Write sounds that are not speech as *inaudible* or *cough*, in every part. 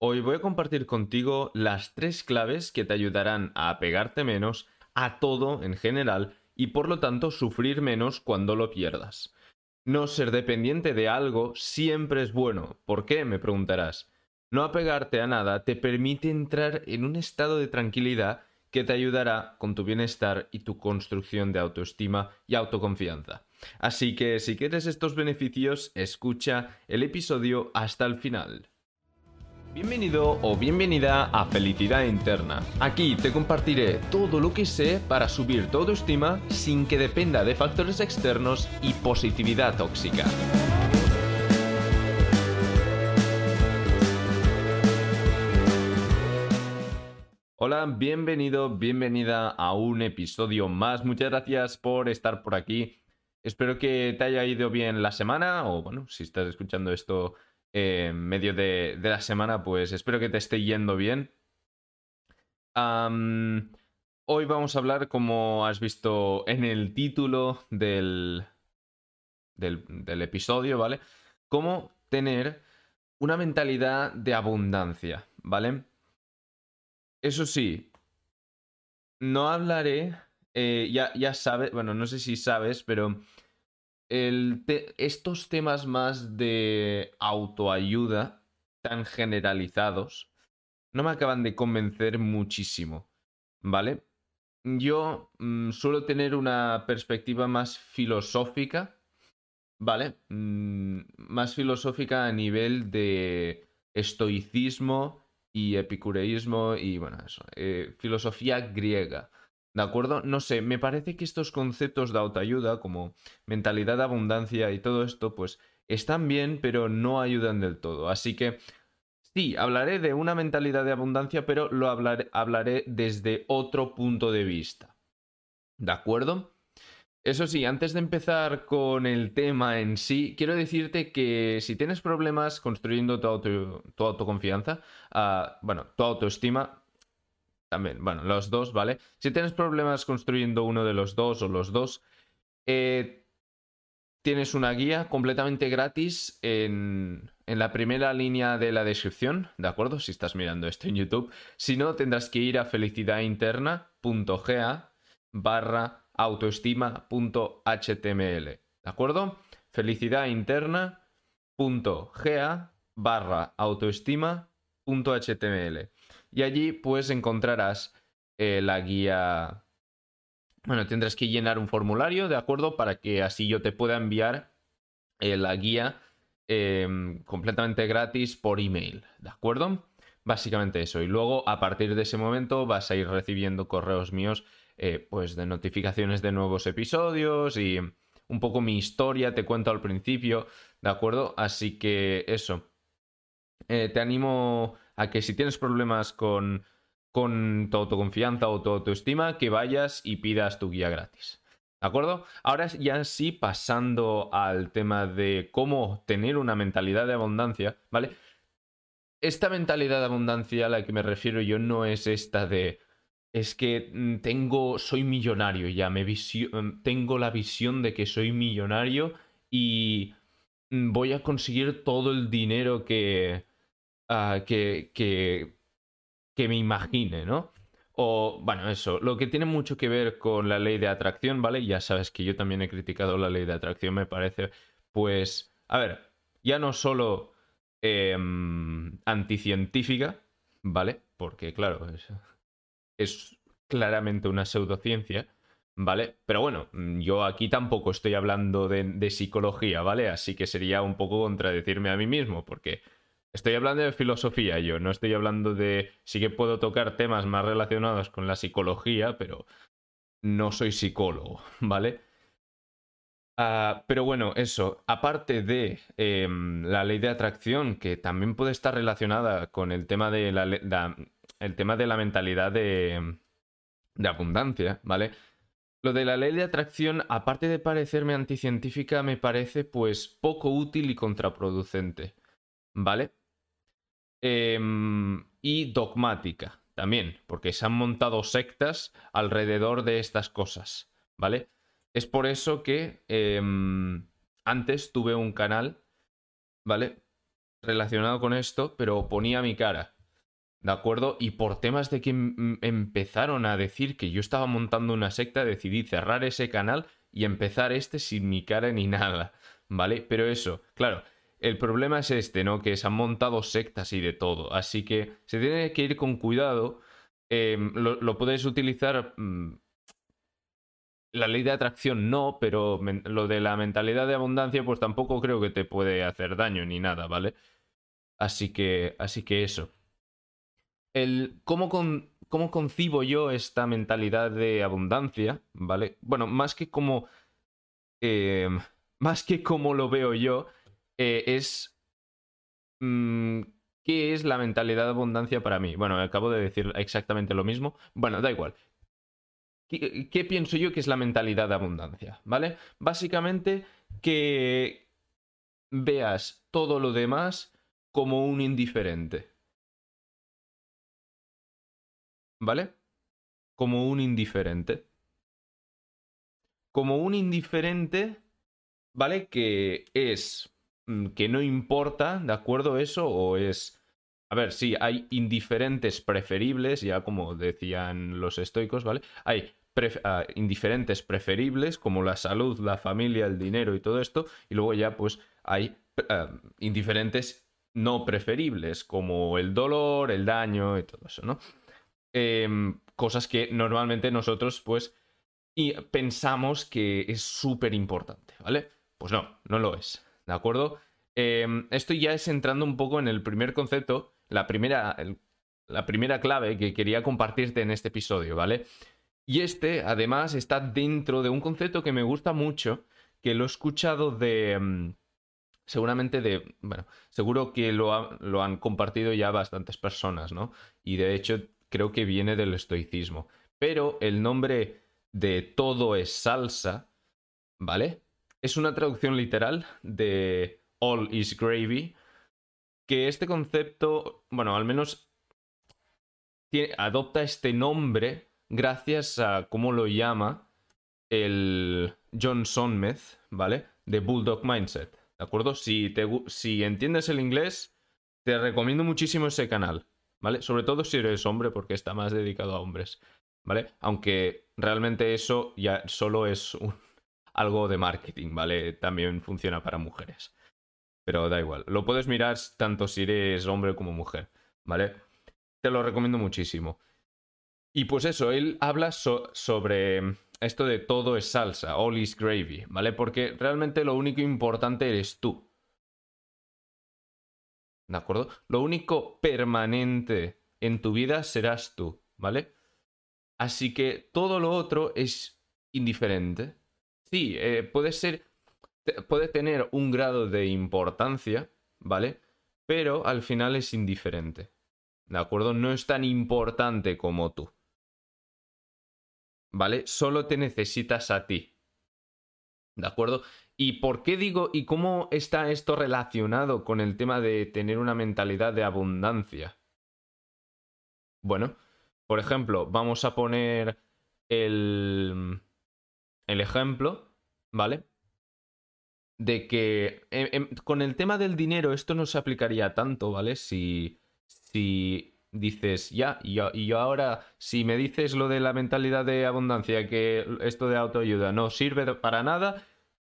Hoy voy a compartir contigo las tres claves que te ayudarán a apegarte menos a todo en general y por lo tanto sufrir menos cuando lo pierdas. No ser dependiente de algo siempre es bueno. ¿Por qué? me preguntarás. No apegarte a nada te permite entrar en un estado de tranquilidad que te ayudará con tu bienestar y tu construcción de autoestima y autoconfianza. Así que si quieres estos beneficios, escucha el episodio hasta el final. Bienvenido o bienvenida a Felicidad Interna. Aquí te compartiré todo lo que sé para subir tu autoestima sin que dependa de factores externos y positividad tóxica. Hola, bienvenido, bienvenida a un episodio más. Muchas gracias por estar por aquí. Espero que te haya ido bien la semana o bueno, si estás escuchando esto en medio de, la semana, pues espero que te esté yendo bien. hoy vamos a hablar, como has visto en el título del, del, del episodio, ¿vale? Cómo tener una mentalidad de abundancia, ¿vale? Eso sí, no hablaré, eh, ya, ya sabes, bueno, no sé si sabes, pero estos temas más de autoayuda tan generalizados no me acaban de convencer muchísimo, ¿vale? Yo mm, suelo tener una perspectiva más filosófica, ¿vale? Mm, más filosófica a nivel de estoicismo y epicureísmo y bueno, eso, eh, filosofía griega. ¿De acuerdo? No sé, me parece que estos conceptos de autoayuda, como mentalidad de abundancia y todo esto, pues están bien, pero no ayudan del todo. Así que sí, hablaré de una mentalidad de abundancia, pero lo hablaré, hablaré desde otro punto de vista. ¿De acuerdo? Eso sí, antes de empezar con el tema en sí, quiero decirte que si tienes problemas construyendo tu, tu autoconfianza, ah, bueno, tu autoestima, también, bueno, los dos, ¿vale? Si tienes problemas construyendo uno de los dos o los dos, eh, tienes una guía completamente gratis en, en, la primera línea de la descripción, ¿de acuerdo? Si estás mirando esto en YouTube. Si no, tendrás que ir a felicidadinterna.ga barra autoestima.html. ¿De acuerdo? Felicidadinterna.ga barra autoestima.html. Y allí pues encontrarás eh, la guía. Bueno, tendrás que llenar un formulario, ¿de acuerdo? Para que así yo te pueda enviar eh, la guía em, completamente gratis por email, ¿de acuerdo? Básicamente eso. Y luego, a partir de ese momento, vas a ir recibiendo correos míos eh, pues de notificaciones de nuevos episodios y un poco mi historia, te cuento al principio, ¿de acuerdo? Así que eso. Te animo a que si tienes problemas con, con tu autoconfianza o tu autoestima, que vayas y pidas tu guía gratis. ¿De acuerdo? Ahora ya sí, pasando al tema de cómo tener una mentalidad de abundancia, ¿vale? Esta mentalidad de abundancia a la que me refiero yo no es esta de es que mm, tengo, soy millonario ya, me mm, tengo la visión de que soy millonario y mm, voy a conseguir todo el dinero que, ah, que, que, que me imagine, ¿no? O, bueno, eso, lo que tiene mucho que ver con la ley de atracción, ¿vale? Ya sabes que yo también he criticado la ley de atracción, me parece, pues, a ver, ya no solo em, anticientífica, ¿vale? Porque, claro, es, es claramente una pseudociencia, ¿vale? Pero bueno, mm, yo aquí tampoco estoy hablando de, psicología, ¿vale? Así que sería un poco contradecirme a mí mismo, porque estoy hablando de filosofía yo, no estoy hablando de... Sí que puedo tocar temas más relacionados con la psicología, pero no soy psicólogo, *laughs* ¿vale? Ah, pero bueno, eso, aparte de em, la ley de atracción, que también puede estar relacionada con el tema de la, el tema de la mentalidad de, de abundancia, ¿vale? Lo de la ley de atracción, aparte de parecerme anticientífica, me parece pues poco útil y contraproducente, ¿vale? Em, y dogmática también, porque se han montado sectas alrededor de estas cosas, ¿vale? Es por eso que em, antes tuve un canal, ¿vale? relacionado con esto, pero ponía mi cara. ¿De acuerdo? Y por temas de que empezaron a decir que yo estaba montando una secta, decidí cerrar ese canal y empezar este sin mi cara ni *laughs* nada. ¿Vale? Pero eso, claro, el problema es este, ¿no? Que se han montado sectas y de todo. Así que se tiene que ir con cuidado. Em, lo, puedes utilizar. Mm, la ley de atracción no, pero lo de la mentalidad de abundancia, pues tampoco creo que te puede hacer daño ni nada, ¿vale? Así que. Así que eso. ¿Cómo, con, cómo concibo yo esta mentalidad de abundancia? ¿Vale? Bueno, más que como. Em, *laughs* más que como lo veo yo eh, es... Mm, ¿Qué es la mentalidad de abundancia para mí? Bueno, acabo de decir exactamente lo mismo. Bueno, da igual. ¿Qué, ¿Qué, pienso yo que es la mentalidad de abundancia? ¿Vale? Básicamente que veas todo lo demás como un indiferente. ¿Vale? Como un indiferente. Como un indiferente, ¿vale? Que es que no importa, ¿de acuerdo eso? ¿O es... A ver, sí, hay indiferentes preferibles, ya como decían los estoicos, ¿vale? Hay ah, indiferentes preferibles como la salud, la familia, el dinero y todo esto, y luego ya pues hay ah, indiferentes no preferibles como el dolor, el daño y todo eso, ¿no? Em, cosas que normalmente nosotros pues y pensamos que es súper importante, ¿vale? Pues no, no lo es. ¿De acuerdo? Em, esto ya es entrando un poco en el primer concepto, la primera, la primera clave que quería compartirte en este episodio, ¿vale? Y este, además, está dentro de un concepto que me gusta mucho, que lo he escuchado de... Em, seguramente de... Bueno, seguro que lo, lo han compartido ya bastantes personas, ¿no? Y de hecho creo que viene del estoicismo. Pero el nombre de todo es salsa, ¿vale? Es una traducción literal de All is Gravy, que este concepto, bueno, al menos adopta este nombre gracias a cómo lo llama el John Sonmez, ¿vale? De Bulldog Mindset, ¿de acuerdo? Si, te, si entiendes el inglés, te recomiendo muchísimo ese canal, ¿vale? Sobre todo si eres hombre, porque está más dedicado a hombres, ¿vale? Aunque realmente eso ya solo es un, algo de marketing, ¿vale? También funciona para mujeres. Pero da igual. Lo puedes mirar tanto si eres hombre como mujer, ¿vale? Te lo recomiendo muchísimo. Y pues eso, él habla sobre esto de todo es salsa, all is gravy, ¿vale? Porque realmente lo único importante eres tú. ¿De acuerdo? Lo único permanente en tu vida serás tú, ¿vale? Así que todo lo otro es indiferente. Sí, eh, puede ser, puede tener un grado de importancia, ¿vale? Pero al final es indiferente. ¿De acuerdo? No es tan importante como tú. ¿Vale? Solo te necesitas a ti. ¿De acuerdo? ¿Y por qué digo, y cómo está esto relacionado con el tema de tener una mentalidad de abundancia? Bueno, por ejemplo, vamos a poner el, el ejemplo, ¿vale? De que em, em, con el tema del dinero esto no se aplicaría tanto, ¿vale? Si, si dices, ya, y yo, yo ahora, si me dices lo de la mentalidad de abundancia, que esto de autoayuda no sirve para nada,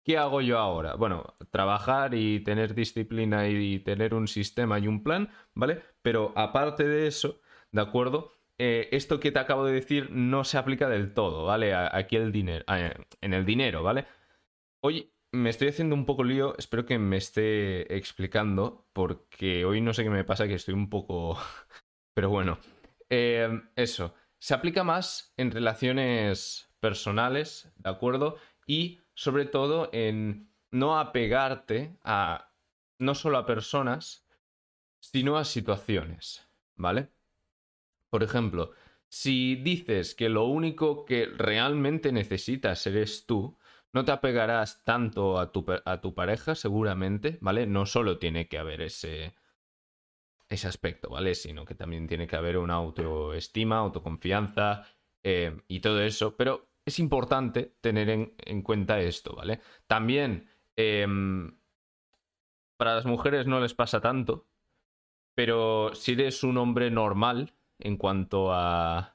¿qué hago yo ahora? Bueno, trabajar y tener disciplina y tener un sistema y un plan, ¿vale? Pero aparte de eso, ¿de acuerdo? Eh, esto que te acabo de decir no se aplica del todo, ¿vale? Aquí el dinero, en el dinero, ¿vale? Hoy me estoy haciendo un poco lío, espero que me esté explicando, porque hoy no sé qué me pasa, que estoy un poco... *laughs* Pero bueno, eh, eso, se aplica más en relaciones personales, ¿de acuerdo? Y sobre todo en no apegarte a no solo a personas, sino a situaciones, ¿vale? Por ejemplo, si dices que lo único que realmente necesitas eres tú, no te apegarás tanto a tu, a tu pareja, seguramente, ¿vale? No solo tiene que haber ese, ese aspecto, ¿vale? Sino que también tiene que haber una autoestima, autoconfianza eh, y todo eso. Pero es importante tener en, cuenta esto, ¿vale? También em, para las mujeres no les pasa tanto, pero si eres un hombre normal en cuanto a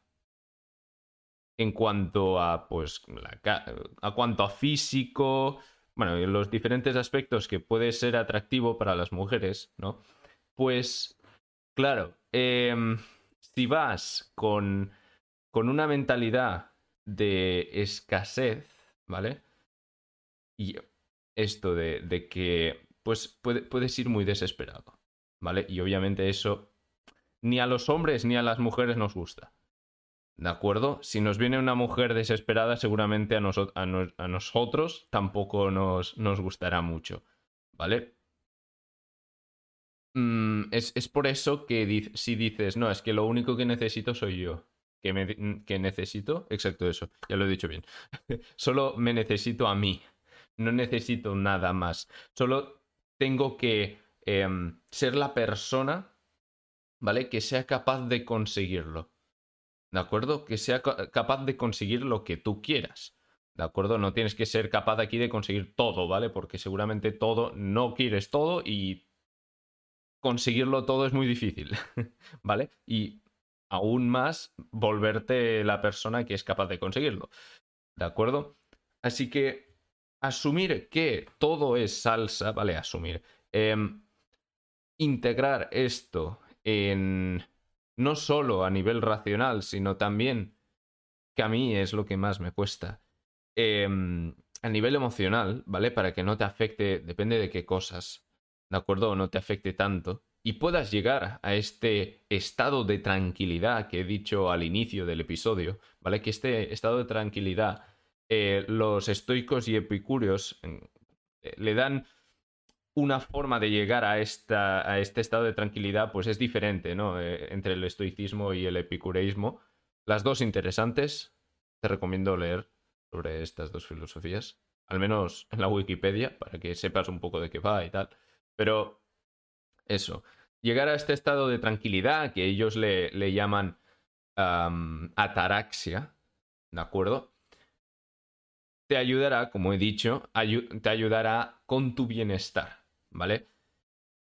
en cuanto a pues a cuanto a físico, bueno, los diferentes aspectos que puede ser atractivo para las mujeres, ¿no? Pues claro, em, si vas con con una mentalidad de escasez, ¿vale? Y esto de, de que pues puedes ir muy desesperado, ¿vale? Y obviamente eso ni a los hombres ni a las mujeres nos gusta. ¿De acuerdo? Si nos viene una mujer desesperada, seguramente a, a, nosotros tampoco nos, nos, gustará mucho. ¿Vale? Mm, es, es, por eso que si dices, no, es que lo único que necesito soy yo. Que, me, necesito, exacto eso, ya lo he dicho bien. *laughs* Solo me necesito a mí. No necesito nada más. Solo tengo que em, ser la persona, ¿vale? Que sea capaz de conseguirlo. ¿De acuerdo? Que sea capaz de conseguir lo que tú quieras. ¿De acuerdo? No tienes que ser capaz aquí de conseguir todo, ¿vale? Porque seguramente todo, no quieres todo y conseguirlo todo es muy difícil, *laughs* ¿vale? Y aún más volverte la persona que es capaz de conseguirlo. ¿De acuerdo? Así que asumir que todo es salsa, ¿vale? Asumir. Em, integrar esto en no solo a nivel racional, sino también, que a mí es lo que más me cuesta, em, a nivel emocional, ¿vale? Para que no te afecte, depende de qué cosas, ¿de acuerdo? O no te afecte tanto. Y puedas llegar a este estado de tranquilidad que he dicho al inicio del episodio, ¿vale? Que este estado de tranquilidad eh, los estoicos y epicúreos eh, le dan una forma de llegar a, esta, a este estado de tranquilidad, pues es diferente, ¿no? Eh, entre el estoicismo y el epicureísmo. Las dos interesantes. Te recomiendo leer sobre estas dos filosofías. Al menos en la Wikipedia, para que sepas un poco de qué va y tal. Pero eso. Llegar a este estado de tranquilidad que ellos le, le llaman ataraxia, ¿de acuerdo? te ayudará, como he dicho, te ayudará con tu bienestar, ¿vale?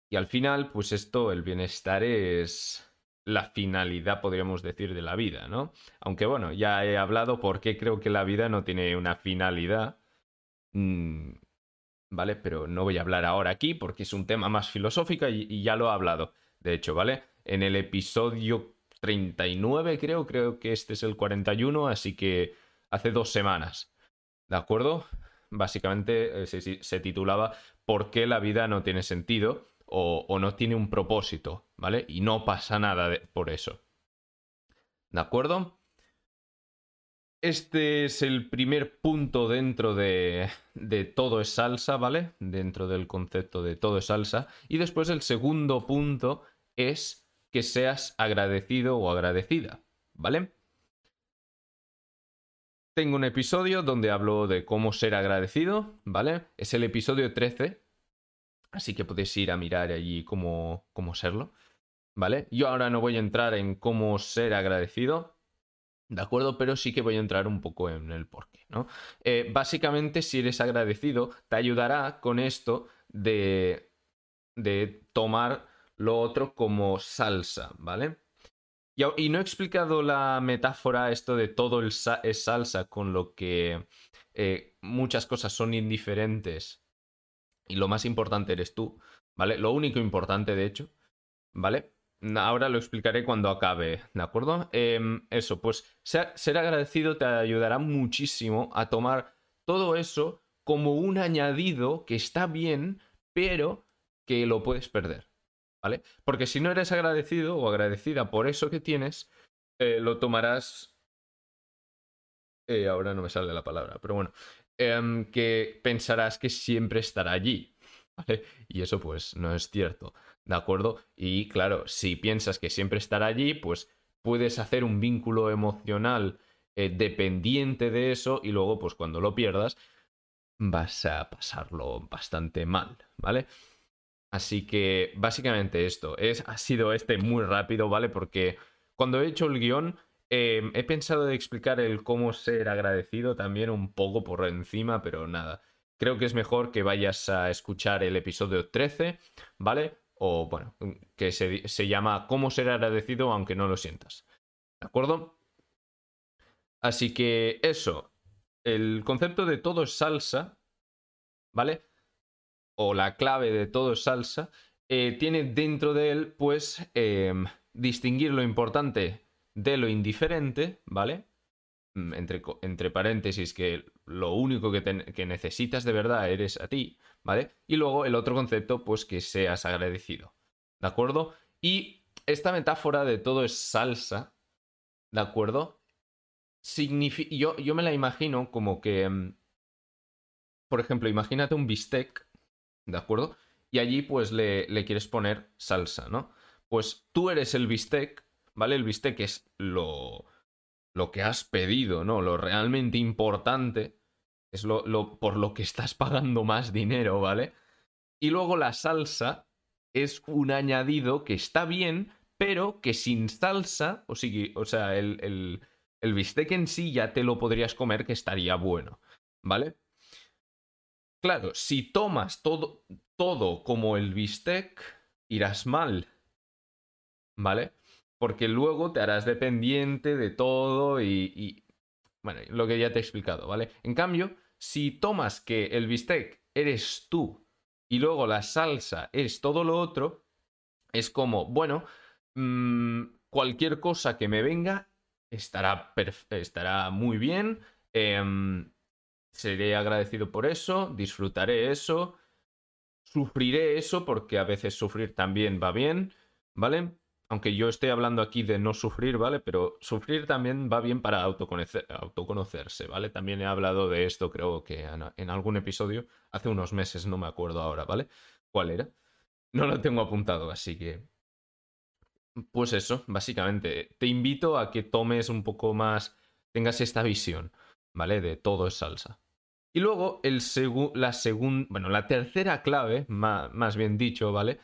Y al final, pues esto, el bienestar es la finalidad, podríamos decir, de la vida, ¿no? Aunque bueno, ya he hablado por qué creo que la vida no tiene una finalidad, mm, ¿vale? Pero no voy a hablar ahora aquí porque es un tema más filosófico y, ya lo he hablado, de hecho, ¿vale? En el episodio 39 creo, creo que este es el 41, así que hace dos semanas. ¿De acuerdo? Básicamente eh, se, titulaba ¿Por qué la vida no tiene sentido? O, no tiene un propósito, ¿vale? Y no pasa nada por eso. ¿De acuerdo? Este es el primer punto dentro de, de, todo es salsa, ¿vale? Dentro del concepto de todo es salsa. Y después el segundo punto es que seas agradecido o agradecida, ¿vale? Tengo un episodio donde hablo de cómo ser agradecido, ¿vale? Es el episodio 13, así que podéis ir a mirar allí cómo, cómo serlo, ¿vale? Yo ahora no voy a entrar en cómo ser agradecido, ¿de acuerdo? Pero sí que voy a entrar un poco en el porqué, ¿no? Eh, básicamente, si eres agradecido, te ayudará con esto de, de tomar lo otro como salsa, ¿vale? Y, no he explicado la metáfora, esto de todo el es salsa, con lo que eh, muchas cosas son indiferentes y lo más importante eres tú, ¿vale? Lo único importante, de hecho, ¿vale? Ahora lo explicaré cuando acabe, ¿de acuerdo? Em, eso, pues ser agradecido te ayudará muchísimo a tomar todo eso como un añadido que está bien, pero que lo puedes perder. ¿Vale? Porque si no eres agradecido o agradecida por eso que tienes, eh, lo tomarás... Eh, ahora no me sale la palabra, pero bueno, em, que pensarás que siempre estará allí, ¿vale? Y eso pues no es cierto, ¿de acuerdo? Y claro, si piensas que siempre estará allí, pues puedes hacer un vínculo emocional eh, dependiente de eso y luego pues cuando lo pierdas vas a pasarlo bastante mal, ¿vale? Así que básicamente esto, es, ha sido este muy rápido, ¿vale? Porque cuando he hecho el guion em, he pensado de explicar el cómo ser agradecido también un poco por encima, pero nada. creo que es mejor que vayas a escuchar el episodio 13, ¿vale? O bueno, que se, se llama ¿Cómo ser agradecido aunque no lo sientas? ¿De acuerdo? Así que eso, el concepto de todo es salsa, ¿vale? O la clave de todo es salsa, eh, tiene dentro de él, pues, em, distinguir lo importante de lo indiferente, ¿vale? Mm, entre, entre paréntesis, que lo único que, que, necesitas de verdad eres a ti, ¿vale? Y luego el otro concepto, pues que seas agradecido, ¿de acuerdo? Y esta metáfora de todo es salsa, ¿de acuerdo? yo, yo me la imagino como que, mm, por ejemplo, imagínate un bistec, ¿de acuerdo? Y allí pues le, le quieres poner salsa, ¿no? Pues tú eres el bistec, ¿vale? El bistec es lo, lo que has pedido, ¿no? Lo realmente importante es lo, lo, por lo que estás pagando más dinero, ¿vale? Y luego la salsa es un añadido que está bien, pero que sin salsa, o, o sea, el, el, el bistec en sí ya te lo podrías comer que estaría bueno, ¿vale? Claro, si tomas todo, todo como el bistec, irás mal, ¿vale? Porque luego te harás dependiente de todo y, Bueno, lo que ya te he explicado, ¿vale? En cambio, si tomas que el bistec eres tú y luego la salsa es todo lo otro, es como, bueno, mmm, cualquier cosa que me venga estará, estará muy bien. Eh, seré agradecido por eso, disfrutaré eso, sufriré eso, porque a veces sufrir también va bien, ¿vale? Aunque yo esté hablando aquí de no sufrir, ¿vale? Pero sufrir también va bien para autoconocerse, ¿vale? También he hablado de esto, creo que en algún episodio, hace unos meses, no me acuerdo ahora, ¿vale? ¿Cuál era? No lo tengo apuntado, así que pues eso, básicamente. Te invito a que tomes un poco más, tengas esta visión, ¿vale? De todo es salsa. Y luego, la segunda, bueno, la tercera clave, más, bien dicho, ¿vale?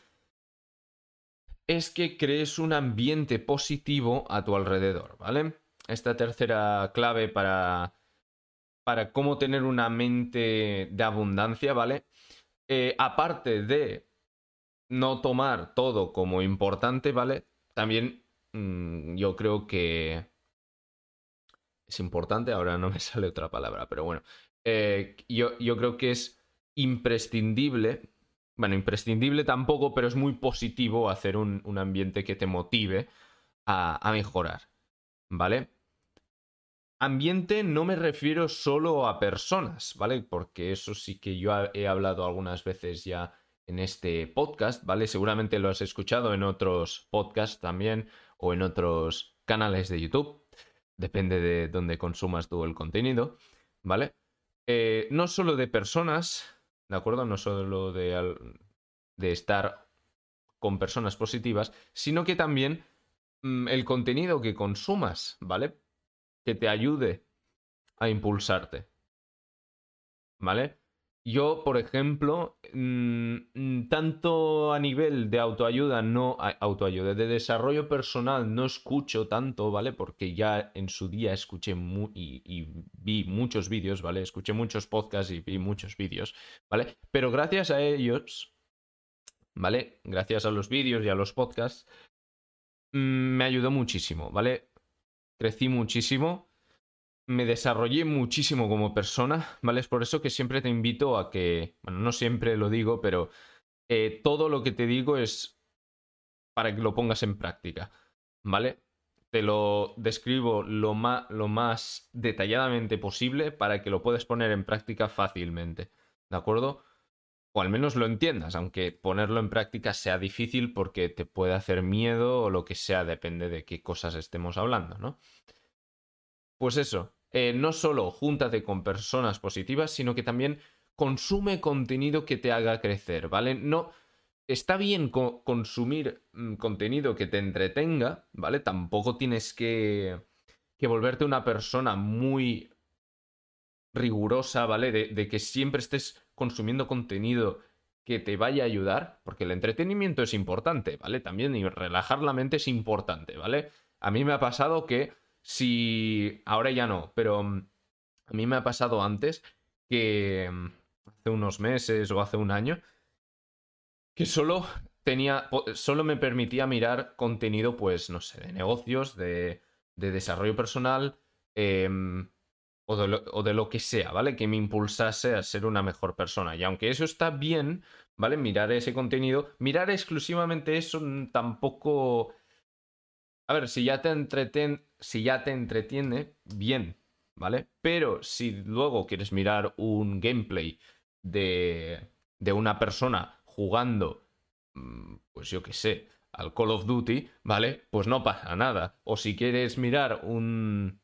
Es que crees un ambiente positivo a tu alrededor, ¿vale? Esta tercera clave para, para cómo tener una mente de abundancia, ¿vale? Eh, aparte de no tomar todo como importante, ¿vale? También mm, yo creo que es importante, ahora no me *laughs* sale otra palabra, pero bueno, eh, yo, yo creo que es imprescindible, bueno, imprescindible tampoco, pero es muy positivo hacer un, un ambiente que te motive a, a, mejorar, ¿vale? Ambiente no me refiero solo a personas, ¿vale? Porque eso sí que yo he hablado algunas veces ya en este podcast, ¿vale? Seguramente lo has escuchado en otros podcasts también o en otros canales de YouTube. Depende de dónde consumas tú el contenido, ¿vale? Eh, no solo de personas, ¿de acuerdo? No solo de, de estar con personas positivas, sino que también mm, el contenido que consumas, ¿vale? Que te ayude a impulsarte. ¿Vale? Yo, por ejemplo, mm, tanto a nivel de autoayuda, no autoayuda, de desarrollo personal no escucho tanto, ¿vale? Porque ya en su día escuché y, vi muchos vídeos, ¿vale? Escuché muchos podcasts y vi muchos vídeos, ¿vale? Pero gracias a ellos, ¿vale? Gracias a los vídeos y a los podcasts, mm, me ayudó muchísimo, ¿vale? Crecí muchísimo me desarrollé muchísimo como persona, ¿vale? Es por eso que siempre te invito a que, bueno, no siempre lo digo, pero eh, todo lo que te digo es para que lo pongas en práctica, ¿vale? Te lo describo lo lo más detalladamente posible para que lo puedas poner en práctica fácilmente, ¿de acuerdo? O al menos lo entiendas, aunque ponerlo en práctica sea difícil porque te puede hacer miedo o lo que sea, depende de qué cosas estemos hablando, ¿no? Pues eso, eh, no solo júntate con personas positivas, sino que también consume contenido que te haga crecer, ¿vale? No. Está bien consumir mm, contenido que te entretenga, ¿vale? Tampoco tienes que, que volverte una persona muy rigurosa, ¿vale? De, de, que siempre estés consumiendo contenido que te vaya a ayudar, porque el entretenimiento es importante, ¿vale? También y relajar la mente es importante, ¿vale? A mí me ha pasado que si ahora ya no, pero mm, a mí me ha pasado antes que mm, hace unos meses o hace un año, que solo tenía, solo me permitía mirar contenido, pues, no sé, de negocios, de, de desarrollo personal, em, o, de lo, o, de lo, que sea, ¿vale? Que me impulsase a ser una mejor persona. Y aunque eso está bien, ¿vale? Mirar ese contenido, mirar exclusivamente eso tampoco... A ver, si ya te entreten, si ya te entretiene, bien, ¿vale? Pero si luego quieres mirar un gameplay de, de una persona jugando, mm, pues yo qué sé, al Call of Duty, ¿vale? Pues no pasa nada. O si quieres mirar un...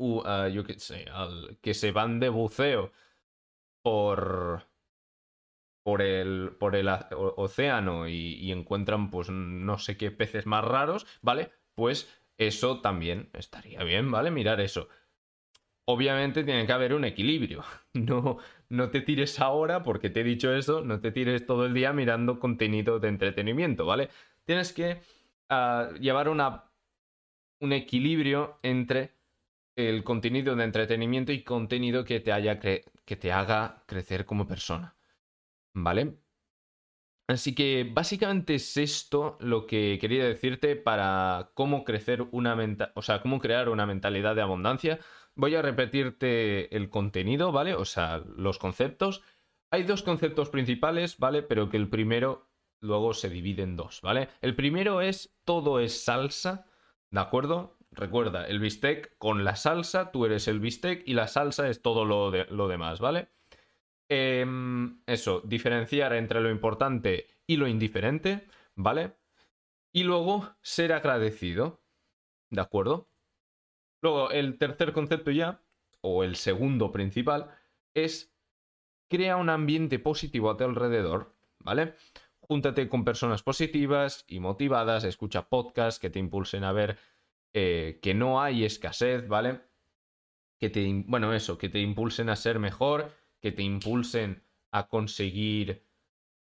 Uh, yo qué sé, al, que se van de buceo por... Por el, por el océano y, y encuentran, pues, no sé qué peces más raros, ¿vale? Pues eso también estaría bien, ¿vale? Mirar eso. Obviamente tiene que haber un equilibrio. *laughs* No, no te tires ahora, porque te he dicho eso, no te tires todo el día mirando contenido de entretenimiento, ¿vale? Tienes que uh, llevar una, un equilibrio entre el contenido de entretenimiento y contenido que te, haya que te haga crecer como persona, ¿vale? Así que básicamente es esto lo que quería decirte para cómo crecer una o sea, cómo crear una mentalidad de abundancia. Voy a repetirte el contenido, ¿vale? O sea, los conceptos. Hay dos conceptos principales, ¿vale? Pero que el primero luego se divide en dos, ¿vale? El primero es todo es salsa, ¿de acuerdo? Recuerda, el bistec con la salsa, tú eres el bistec y la salsa es todo lo, de, lo demás, ¿vale? Eh, eso, diferenciar entre lo importante y lo indiferente, ¿vale? Y luego ser agradecido, ¿de acuerdo? Luego, el tercer concepto ya, o el segundo principal, es crea un ambiente positivo a tu alrededor, ¿vale? Júntate con personas positivas y motivadas, escucha podcasts que te impulsen a ver eh, que no hay escasez, ¿vale? Que te, bueno, eso, que te impulsen a ser mejor que te impulsen a conseguir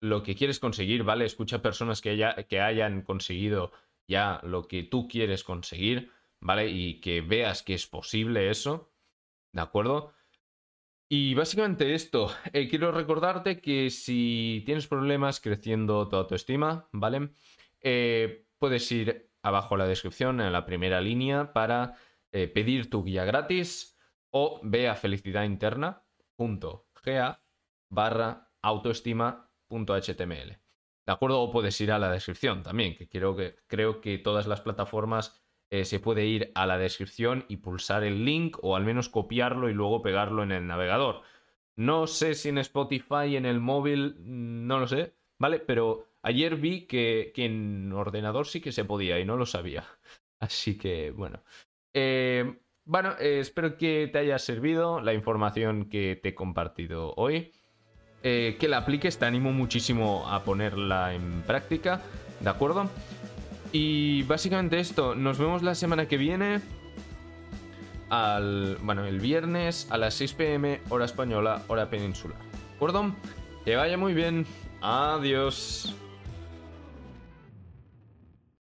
lo que quieres conseguir, ¿vale? Escucha personas que, ya, que hayan conseguido ya lo que tú quieres conseguir, ¿vale? Y que veas que es posible eso, ¿de acuerdo? Y básicamente esto, eh, quiero recordarte que si tienes problemas creciendo tu autoestima, ¿vale? Eh, puedes ir abajo en la descripción, en la primera línea, para eh, pedir tu guía gratis o ve a felicidad interna, .ga barra autoestima.html. ¿De acuerdo? O puedes ir a la descripción también, que creo que, creo que todas las plataformas eh, se puede ir a la descripción y pulsar el link o al menos copiarlo y luego pegarlo en el navegador. No sé si en Spotify, en el móvil, mm, no lo sé, ¿vale? Pero ayer vi que, que en ordenador sí que se podía y no lo sabía. *laughs* Así que, bueno. Eh, bueno, eh, espero que te haya servido la información que te he compartido hoy. Eh, que la apliques, te animo muchísimo a ponerla en práctica, ¿de acuerdo? Y básicamente esto, nos vemos la semana que viene. Al, bueno, el viernes a las 6 pm, hora española, hora peninsular. ¿De acuerdo? Que vaya muy bien. Adiós.